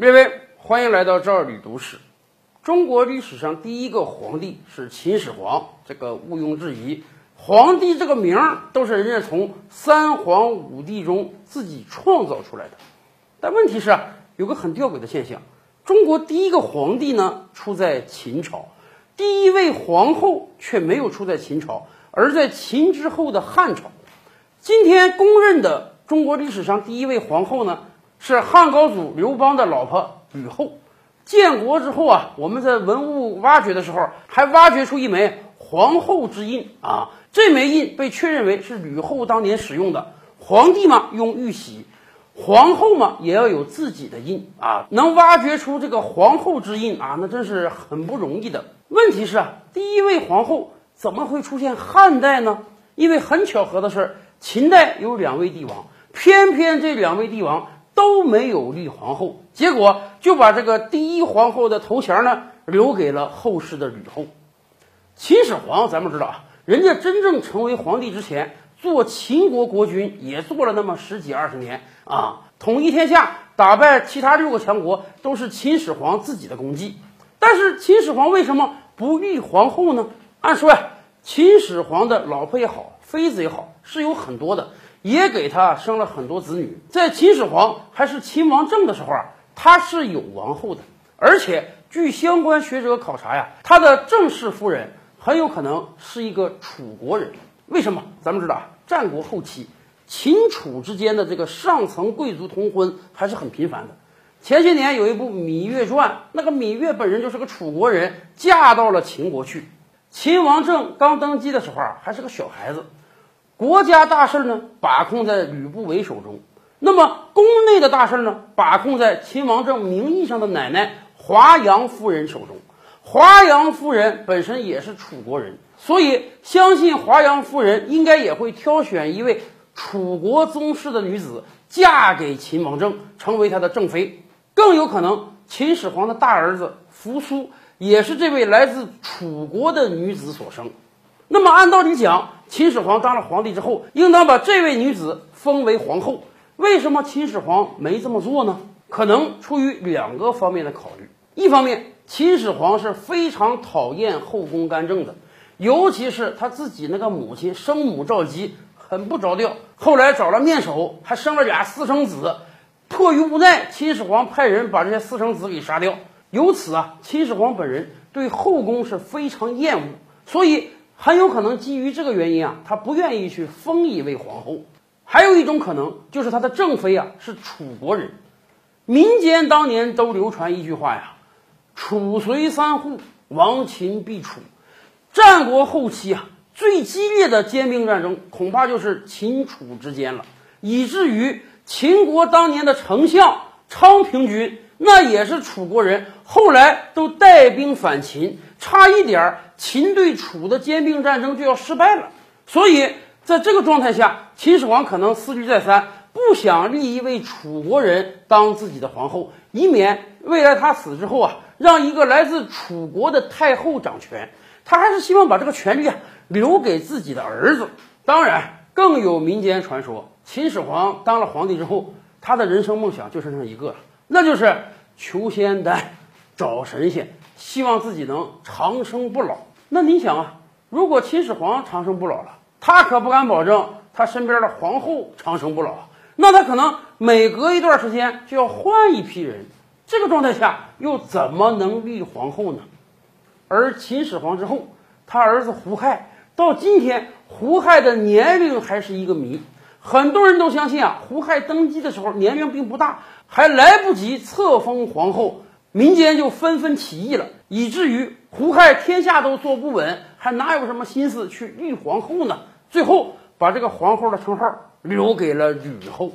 列位，欢迎来到这儿捋读史。中国历史上第一个皇帝是秦始皇，这个毋庸置疑。皇帝这个名儿都是人家从三皇五帝中自己创造出来的。但问题是啊，有个很吊诡的现象：中国第一个皇帝呢出在秦朝，第一位皇后却没有出在秦朝，而在秦之后的汉朝。今天公认的中国历史上第一位皇后呢？是汉高祖刘邦的老婆吕后。建国之后啊，我们在文物挖掘的时候，还挖掘出一枚皇后之印啊。这枚印被确认为是吕后当年使用的。皇帝嘛用玉玺，皇后嘛也要有自己的印啊。能挖掘出这个皇后之印啊，那真是很不容易的。问题是啊，第一位皇后怎么会出现汉代呢？因为很巧合的是，秦代有两位帝王，偏偏这两位帝王。都没有立皇后，结果就把这个第一皇后的头衔呢留给了后世的吕后。秦始皇，咱们知道啊，人家真正成为皇帝之前，做秦国国君也做了那么十几二十年啊，统一天下、打败其他六个强国，都是秦始皇自己的功绩。但是秦始皇为什么不立皇后呢？按说呀，秦始皇的老婆也好，妃子也好，是有很多的。也给他生了很多子女。在秦始皇还是秦王政的时候啊，他是有王后的，而且据相关学者考察呀，他的正式夫人很有可能是一个楚国人。为什么？咱们知道啊，战国后期秦楚之间的这个上层贵族通婚还是很频繁的。前些年有一部《芈月传》，那个芈月本人就是个楚国人，嫁到了秦国去。秦王政刚登基的时候啊，还是个小孩子。国家大事呢，把控在吕不韦手中；那么宫内的大事呢，把控在秦王政名义上的奶奶华阳夫人手中。华阳夫人本身也是楚国人，所以相信华阳夫人应该也会挑选一位楚国宗室的女子嫁给秦王政，成为他的正妃。更有可能，秦始皇的大儿子扶苏也是这位来自楚国的女子所生。那么按道理讲，秦始皇当了皇帝之后，应当把这位女子封为皇后。为什么秦始皇没这么做呢？可能出于两个方面的考虑。一方面，秦始皇是非常讨厌后宫干政的，尤其是他自己那个母亲生母赵姬很不着调，后来找了面首，还生了俩私生子。迫于无奈，秦始皇派人把这些私生子给杀掉。由此啊，秦始皇本人对后宫是非常厌恶，所以。很有可能基于这个原因啊，他不愿意去封一位皇后。还有一种可能就是他的正妃啊是楚国人。民间当年都流传一句话呀：“楚随三户，亡秦必楚。”战国后期啊，最激烈的兼并战争恐怕就是秦楚之间了，以至于秦国当年的丞相昌平君那也是楚国人，后来都带兵反秦。差一点儿，秦对楚的兼并战争就要失败了。所以在这个状态下，秦始皇可能思虑再三，不想立一位楚国人当自己的皇后，以免未来他死之后啊，让一个来自楚国的太后掌权。他还是希望把这个权力啊留给自己的儿子。当然，更有民间传说，秦始皇当了皇帝之后，他的人生梦想就剩下一个了，那就是求仙丹，找神仙。希望自己能长生不老。那你想啊，如果秦始皇长生不老了，他可不敢保证他身边的皇后长生不老。那他可能每隔一段时间就要换一批人。这个状态下又怎么能立皇后呢？而秦始皇之后，他儿子胡亥到今天，胡亥的年龄还是一个谜。很多人都相信啊，胡亥登基的时候年龄并不大，还来不及册封皇后。民间就纷纷起义了，以至于胡亥天下都坐不稳，还哪有什么心思去立皇后呢？最后把这个皇后的称号留给了吕后。